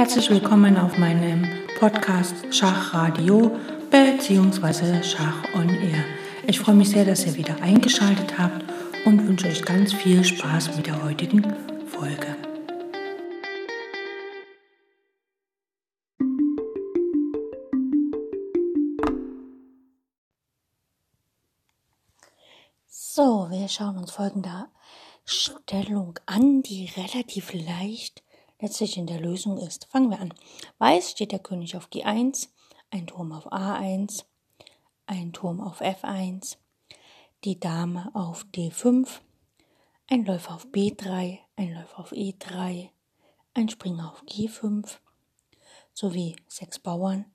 Herzlich willkommen auf meinem Podcast Schachradio bzw. Schach on Air. Ich freue mich sehr, dass ihr wieder eingeschaltet habt und wünsche euch ganz viel Spaß mit der heutigen Folge. So, wir schauen uns folgende Stellung an, die relativ leicht letztlich in der Lösung ist. Fangen wir an. Weiß steht der König auf G1, ein Turm auf A1, ein Turm auf F1, die Dame auf D5, ein Läufer auf B3, ein Läufer auf E3, ein Springer auf G5 sowie sechs Bauern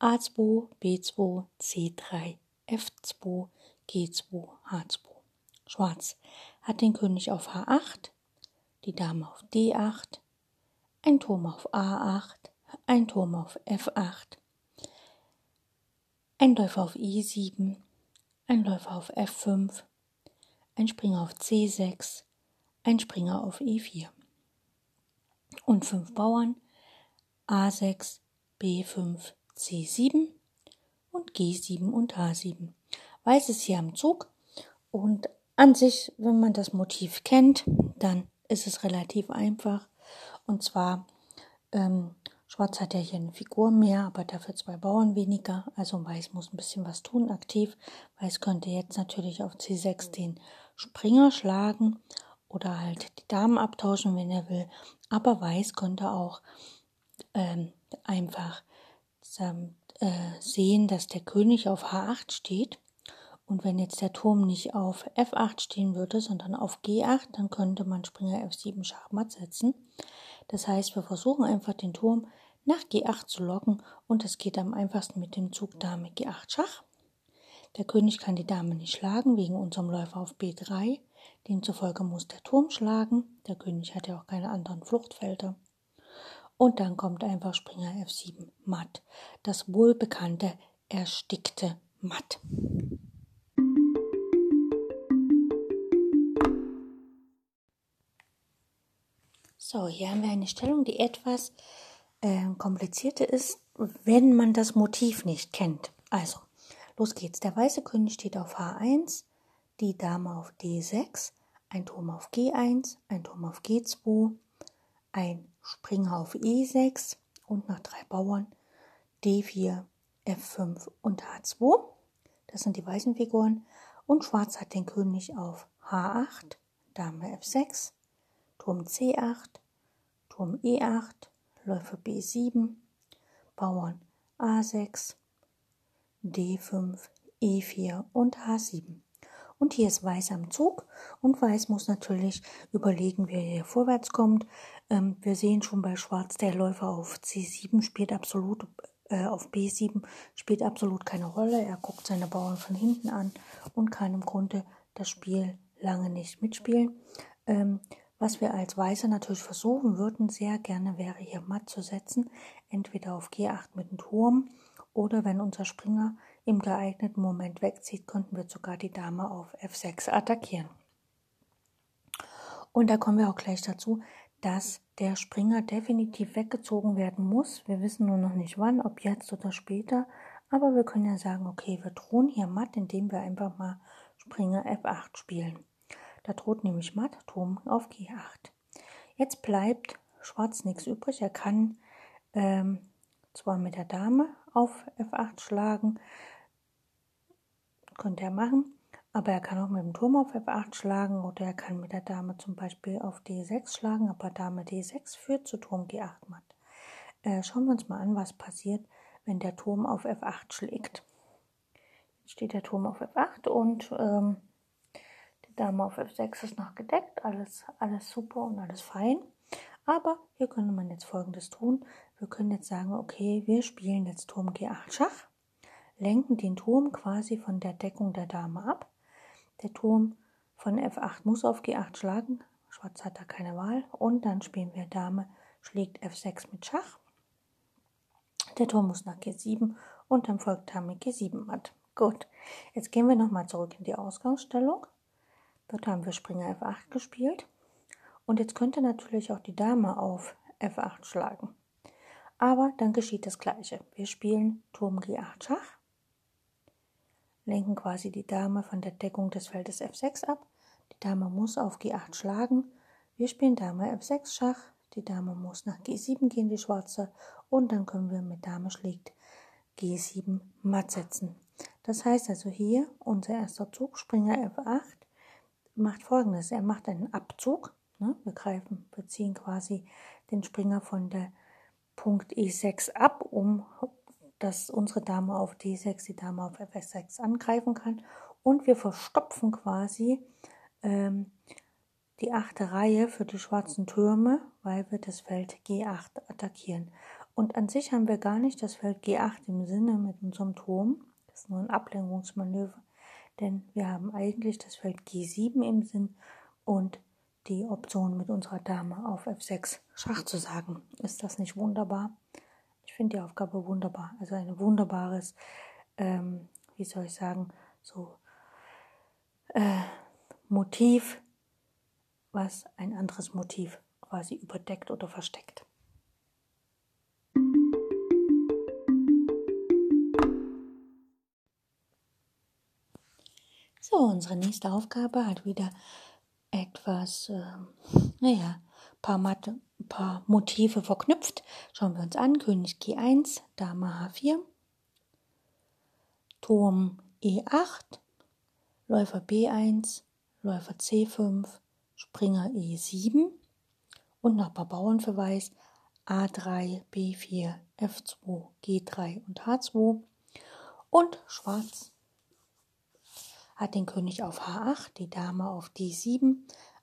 A2, B2, C3, F2, G2, H2. Schwarz hat den König auf H8, die Dame auf D8, ein Turm auf A8, ein Turm auf F8, ein Läufer auf E7, ein Läufer auf F5, ein Springer auf C6, ein Springer auf E4 und fünf Bauern A6, B5, C7 und G7 und H7. Weiß ist hier am Zug und an sich, wenn man das Motiv kennt, dann ist es relativ einfach. Und zwar, ähm, Schwarz hat ja hier eine Figur mehr, aber dafür zwei Bauern weniger. Also Weiß muss ein bisschen was tun, aktiv. Weiß könnte jetzt natürlich auf C6 den Springer schlagen oder halt die Damen abtauschen, wenn er will. Aber Weiß könnte auch ähm, einfach äh, sehen, dass der König auf H8 steht. Und wenn jetzt der Turm nicht auf F8 stehen würde, sondern auf G8, dann könnte man Springer F7 Schachmatt setzen. Das heißt, wir versuchen einfach den Turm nach G8 zu locken und das geht am einfachsten mit dem Zug Dame G8 Schach. Der König kann die Dame nicht schlagen wegen unserem Läufer auf B3. Demzufolge muss der Turm schlagen. Der König hat ja auch keine anderen Fluchtfelder. Und dann kommt einfach Springer F7 matt. Das wohlbekannte erstickte Matt. So, hier haben wir eine Stellung, die etwas äh, komplizierter ist, wenn man das Motiv nicht kennt. Also, los geht's. Der weiße König steht auf H1, die Dame auf D6, ein Turm auf G1, ein Turm auf G2, ein Springer auf E6 und nach drei Bauern D4, F5 und H2. Das sind die weißen Figuren. Und Schwarz hat den König auf H8, Dame F6, Turm C8, Turm E8, Läufer B7, Bauern A6, D5, E4 und H7. Und hier ist Weiß am Zug und Weiß muss natürlich überlegen, wie er hier vorwärts kommt. Ähm, wir sehen schon bei Schwarz, der Läufer auf C7 spielt absolut, äh, auf B7 spielt absolut keine Rolle. Er guckt seine Bauern von hinten an und kann im Grunde das Spiel lange nicht mitspielen. Ähm, was wir als Weiße natürlich versuchen würden, sehr gerne wäre hier matt zu setzen, entweder auf G8 mit dem Turm oder wenn unser Springer im geeigneten Moment wegzieht, könnten wir sogar die Dame auf F6 attackieren. Und da kommen wir auch gleich dazu, dass der Springer definitiv weggezogen werden muss. Wir wissen nur noch nicht wann, ob jetzt oder später. Aber wir können ja sagen, okay, wir drohen hier matt, indem wir einfach mal Springer F8 spielen. Da droht nämlich matt Turm auf G8. Jetzt bleibt Schwarz nichts übrig. Er kann ähm, zwar mit der Dame auf F8 schlagen, könnte er machen, aber er kann auch mit dem Turm auf F8 schlagen oder er kann mit der Dame zum Beispiel auf D6 schlagen, aber Dame D6 führt zu Turm G8 matt. Äh, schauen wir uns mal an, was passiert, wenn der Turm auf F8 schlägt. Jetzt steht der Turm auf F8 und ähm, Dame auf F6 ist noch gedeckt, alles, alles super und alles fein. Aber hier könnte man jetzt folgendes tun. Wir können jetzt sagen, okay, wir spielen jetzt Turm G8 Schach, lenken den Turm quasi von der Deckung der Dame ab. Der Turm von F8 muss auf G8 schlagen, Schwarz hat da keine Wahl. Und dann spielen wir Dame schlägt F6 mit Schach. Der Turm muss nach G7 und dann folgt Dame G7 matt. Gut, jetzt gehen wir nochmal zurück in die Ausgangsstellung. Dort haben wir Springer F8 gespielt. Und jetzt könnte natürlich auch die Dame auf F8 schlagen. Aber dann geschieht das Gleiche. Wir spielen Turm G8 Schach, lenken quasi die Dame von der Deckung des Feldes F6 ab. Die Dame muss auf G8 schlagen. Wir spielen Dame F6 Schach. Die Dame muss nach G7 gehen, die schwarze. Und dann können wir mit Dame schlägt G7 matt setzen. Das heißt also hier, unser erster Zug, Springer F8, macht folgendes. Er macht einen Abzug. Ne? Wir greifen, wir ziehen quasi den Springer von der Punkt E6 ab, um dass unsere Dame auf D6 die Dame auf F6 angreifen kann. Und wir verstopfen quasi ähm, die achte Reihe für die schwarzen Türme, weil wir das Feld G8 attackieren. Und an sich haben wir gar nicht das Feld G8 im Sinne mit unserem Turm. Das ist nur ein Ablenkungsmanöver, denn wir haben eigentlich das Feld G7 im Sinn und die Option mit unserer Dame auf F6 Schach zu sagen. Ist das nicht wunderbar? Ich finde die Aufgabe wunderbar. Also ein wunderbares, ähm, wie soll ich sagen, so äh, Motiv, was ein anderes Motiv quasi überdeckt oder versteckt. So, unsere nächste Aufgabe hat wieder etwas, äh, naja, paar, Mat paar Motive verknüpft. Schauen wir uns an. König G1, Dame H4, Turm E8, Läufer B1, Läufer C5, Springer E7 und noch ein paar Bauernverweis A3, B4, F2, G3 und H2 und Schwarz hat den König auf H8, die Dame auf D7,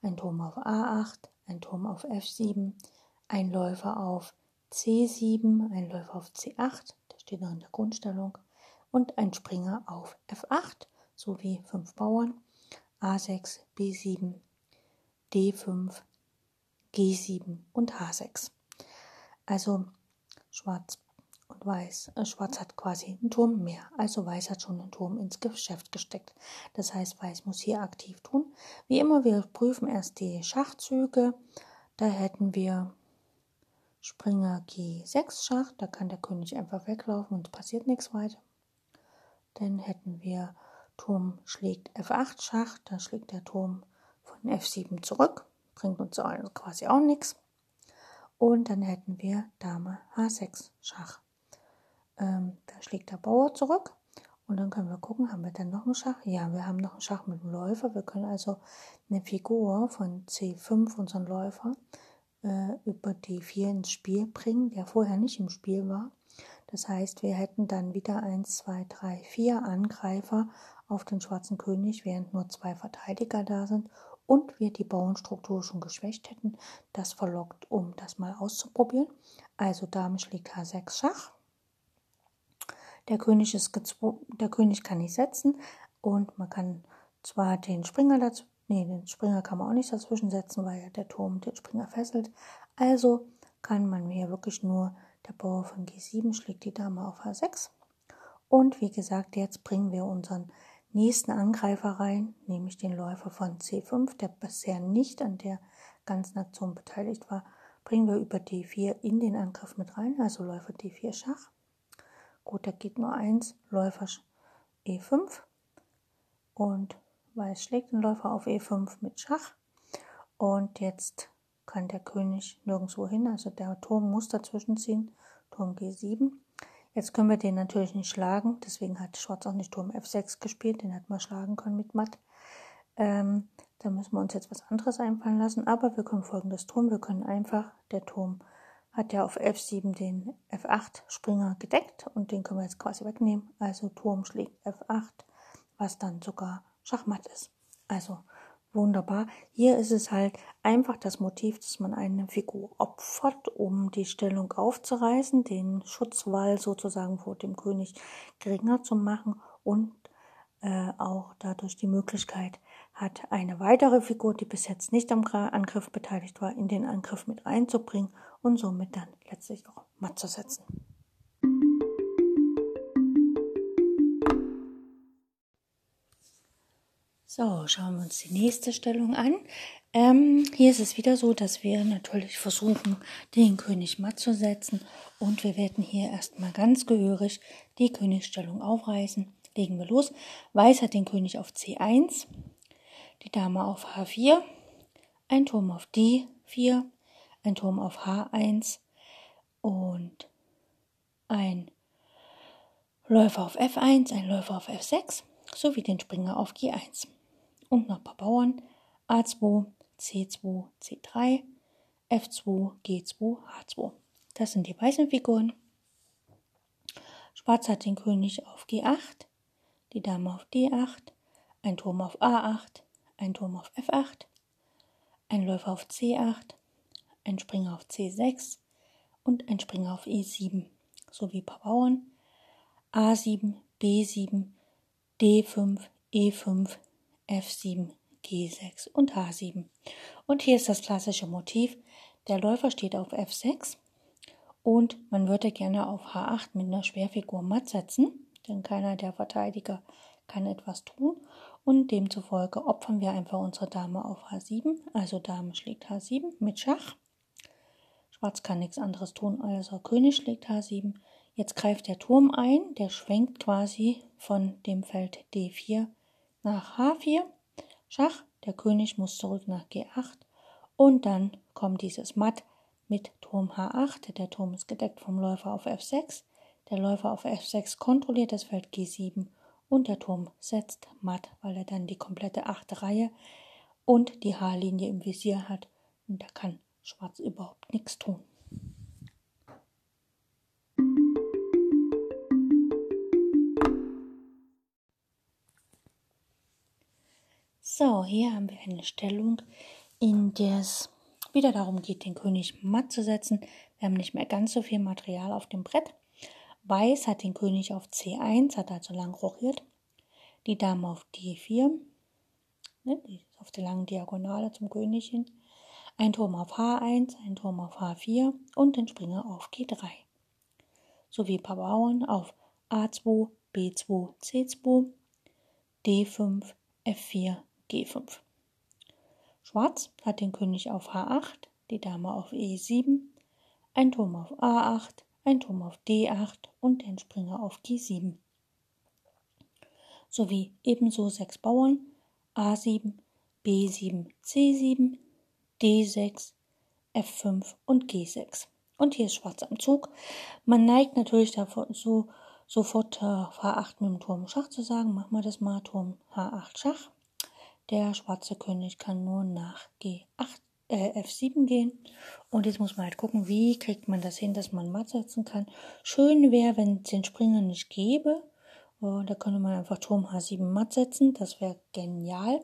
ein Turm auf A8, ein Turm auf F7, ein Läufer auf C7, ein Läufer auf C8, der steht noch in der Grundstellung, und ein Springer auf F8 sowie fünf Bauern, A6, B7, D5, G7 und H6. Also Schwarz und Weiß. Äh, Schwarz hat quasi einen Turm mehr, also Weiß hat schon einen Turm ins Geschäft gesteckt. Das heißt, Weiß muss hier aktiv tun. Wie immer, wir prüfen erst die Schachzüge. Da hätten wir Springer G6 Schach, da kann der König einfach weglaufen und es passiert nichts weiter. Dann hätten wir Turm schlägt F8 Schach, da schlägt der Turm von F7 zurück, bringt uns also quasi auch nichts. Und dann hätten wir Dame H6 Schach. Ähm, da schlägt der Bauer zurück. Und dann können wir gucken, haben wir dann noch einen Schach? Ja, wir haben noch einen Schach mit dem Läufer. Wir können also eine Figur von C5, unseren Läufer, äh, über die 4 ins Spiel bringen, der vorher nicht im Spiel war. Das heißt, wir hätten dann wieder 1, 2, 3, 4 Angreifer auf den schwarzen König, während nur zwei Verteidiger da sind und wir die Bauernstruktur schon geschwächt hätten. Das verlockt, um das mal auszuprobieren. Also Dame schlägt H6 Schach. Der König, ist der König kann nicht setzen und man kann zwar den Springer dazu, nee, den Springer kann man auch nicht dazwischen setzen, weil der Turm den Springer fesselt. Also kann man hier wirklich nur, der Bauer von G7 schlägt die Dame auf H6. Und wie gesagt, jetzt bringen wir unseren nächsten Angreifer rein, nämlich den Läufer von C5, der bisher nicht an der ganzen Aktion beteiligt war, bringen wir über D4 in den Angriff mit rein, also Läufer D4 Schach. Gut, da geht nur eins, Läufer E5 und Weiß schlägt den Läufer auf E5 mit Schach und jetzt kann der König nirgendwo hin, also der Turm muss dazwischen ziehen, Turm G7. Jetzt können wir den natürlich nicht schlagen, deswegen hat Schwarz auch nicht Turm F6 gespielt, den hätten wir schlagen können mit Matt. Ähm, da müssen wir uns jetzt was anderes einfallen lassen, aber wir können folgendes tun, wir können einfach, der Turm hat ja auf F7 den F8 Springer gedeckt und den können wir jetzt quasi wegnehmen. Also Turm schlägt F8, was dann sogar Schachmatt ist. Also wunderbar. Hier ist es halt einfach das Motiv, dass man eine Figur opfert, um die Stellung aufzureißen, den Schutzwall sozusagen vor dem König geringer zu machen und äh, auch dadurch die Möglichkeit hat, eine weitere Figur, die bis jetzt nicht am Angriff beteiligt war, in den Angriff mit reinzubringen und somit dann letztlich auch matt zu setzen. So, schauen wir uns die nächste Stellung an. Ähm, hier ist es wieder so, dass wir natürlich versuchen, den König matt zu setzen und wir werden hier erstmal ganz gehörig die Königsstellung aufreißen. Legen wir los. Weiß hat den König auf C1, die Dame auf H4, ein Turm auf D4, ein Turm auf H1 und ein Läufer auf F1, ein Läufer auf F6 sowie den Springer auf G1. Und noch ein paar Bauern A2, C2, C3, F2, G2, H2. Das sind die weißen Figuren. Schwarz hat den König auf G8, die Dame auf D8, ein Turm auf A8, ein Turm auf F8, ein Läufer auf C8, ein Springer auf C6 und ein Springer auf E7 sowie paar Bauern A7, B7, D5, E5, F7, G6 und H7. Und hier ist das klassische Motiv. Der Läufer steht auf F6 und man würde gerne auf H8 mit einer Schwerfigur matt setzen, denn keiner der Verteidiger kann etwas tun und demzufolge opfern wir einfach unsere Dame auf H7, also Dame schlägt H7 mit Schach. Schwarz kann nichts anderes tun, also König schlägt H7. Jetzt greift der Turm ein, der schwenkt quasi von dem Feld D4 nach H4 Schach, der König muss zurück nach G8 und dann kommt dieses Matt mit Turm H8. Der Turm ist gedeckt vom Läufer auf F6. Der Läufer auf F6 kontrolliert das Feld G7 und der Turm setzt matt, weil er dann die komplette achte Reihe und die H-Linie im Visier hat und da kann Schwarz überhaupt nichts tun. So, hier haben wir eine Stellung, in der es wieder darum geht, den König matt zu setzen. Wir haben nicht mehr ganz so viel Material auf dem Brett. Weiß hat den König auf C1, hat also lang rochiert. Die Dame auf D4, ne, die ist auf der langen Diagonale zum König hin. Ein Turm auf H1, ein Turm auf H4 und den Springer auf G3. Sowie paar Bauern auf A2, B2, C2, D5, F4, G5. Schwarz hat den König auf H8, die Dame auf E7, ein Turm auf A8, ein Turm auf D8 und den Springer auf G7. Sowie ebenso sechs Bauern A7, B7, C7, D6, F5 und G6. Und hier ist Schwarz am Zug. Man neigt natürlich so, sofort äh, H8 mit dem Turm Schach zu sagen. Machen wir das mal, Turm H8 Schach. Der schwarze König kann nur nach G8, äh, F7 gehen. Und jetzt muss man halt gucken, wie kriegt man das hin, dass man matt setzen kann. Schön wäre, wenn es den Springer nicht gäbe. Oh, da könnte man einfach Turm H7 matt setzen. Das wäre genial.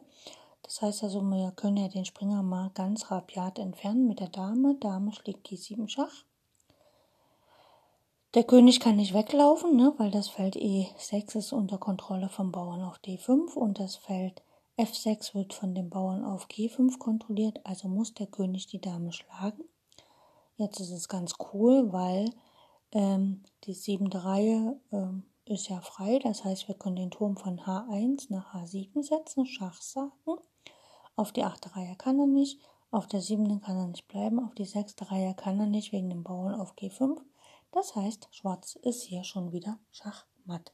Das heißt also, wir können ja den Springer mal ganz rabiat entfernen mit der Dame. Dame schlägt G7 Schach. Der König kann nicht weglaufen, ne, weil das Feld E6 ist unter Kontrolle vom Bauern auf D5 und das Feld F6 wird von dem Bauern auf G5 kontrolliert, also muss der König die Dame schlagen. Jetzt ist es ganz cool, weil ähm, die siebte Reihe ähm, ist ja frei. Das heißt, wir können den Turm von H1 nach H7 setzen, Schach sagen. Auf die achte Reihe kann er nicht, auf der siebten kann er nicht bleiben, auf die sechste Reihe kann er nicht wegen dem Bauern auf G5. Das heißt, Schwarz ist hier schon wieder Schachmatt.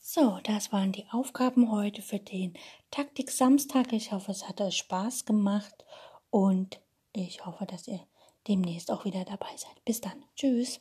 So, das waren die Aufgaben heute für den Taktik Samstag. Ich hoffe, es hat euch Spaß gemacht und ich hoffe, dass ihr demnächst auch wieder dabei seid. Bis dann. Tschüss.